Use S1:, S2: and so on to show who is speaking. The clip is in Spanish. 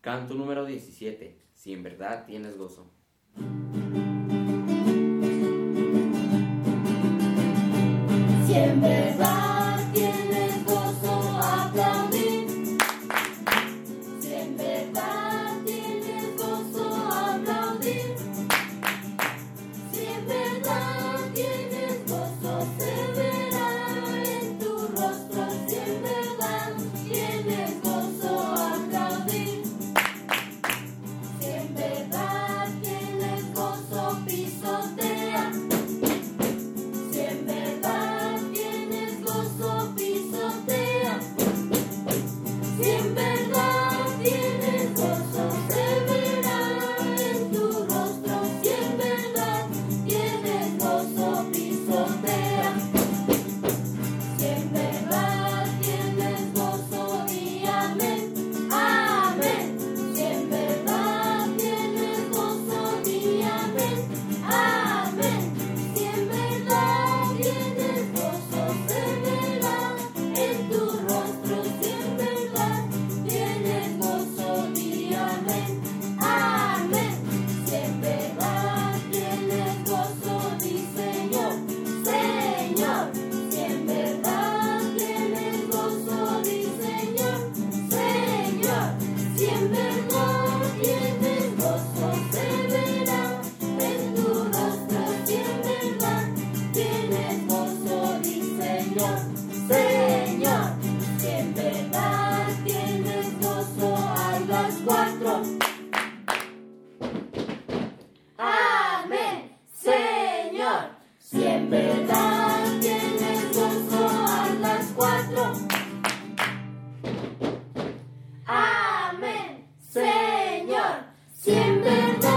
S1: Canto número 17. Si en verdad tienes gozo.
S2: Si en verdad. Señor, Señor, que en verdad gozo a las cuatro. Amén, Señor, si en verdad tienes gozo a las cuatro. Amén, Señor, si en.